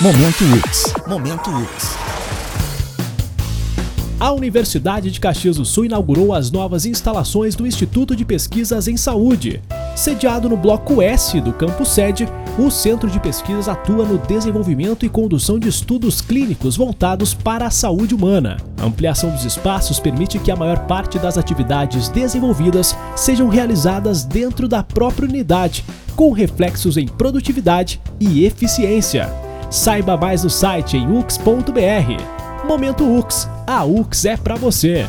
Momento UX. Momento UX. A Universidade de Caxias do Sul inaugurou as novas instalações do Instituto de Pesquisas em Saúde. Sediado no Bloco S do campus sede, o Centro de Pesquisas atua no desenvolvimento e condução de estudos clínicos voltados para a saúde humana. A ampliação dos espaços permite que a maior parte das atividades desenvolvidas sejam realizadas dentro da própria unidade, com reflexos em produtividade e eficiência. Saiba mais no site em ux.br. Momento UX, a UX é para você.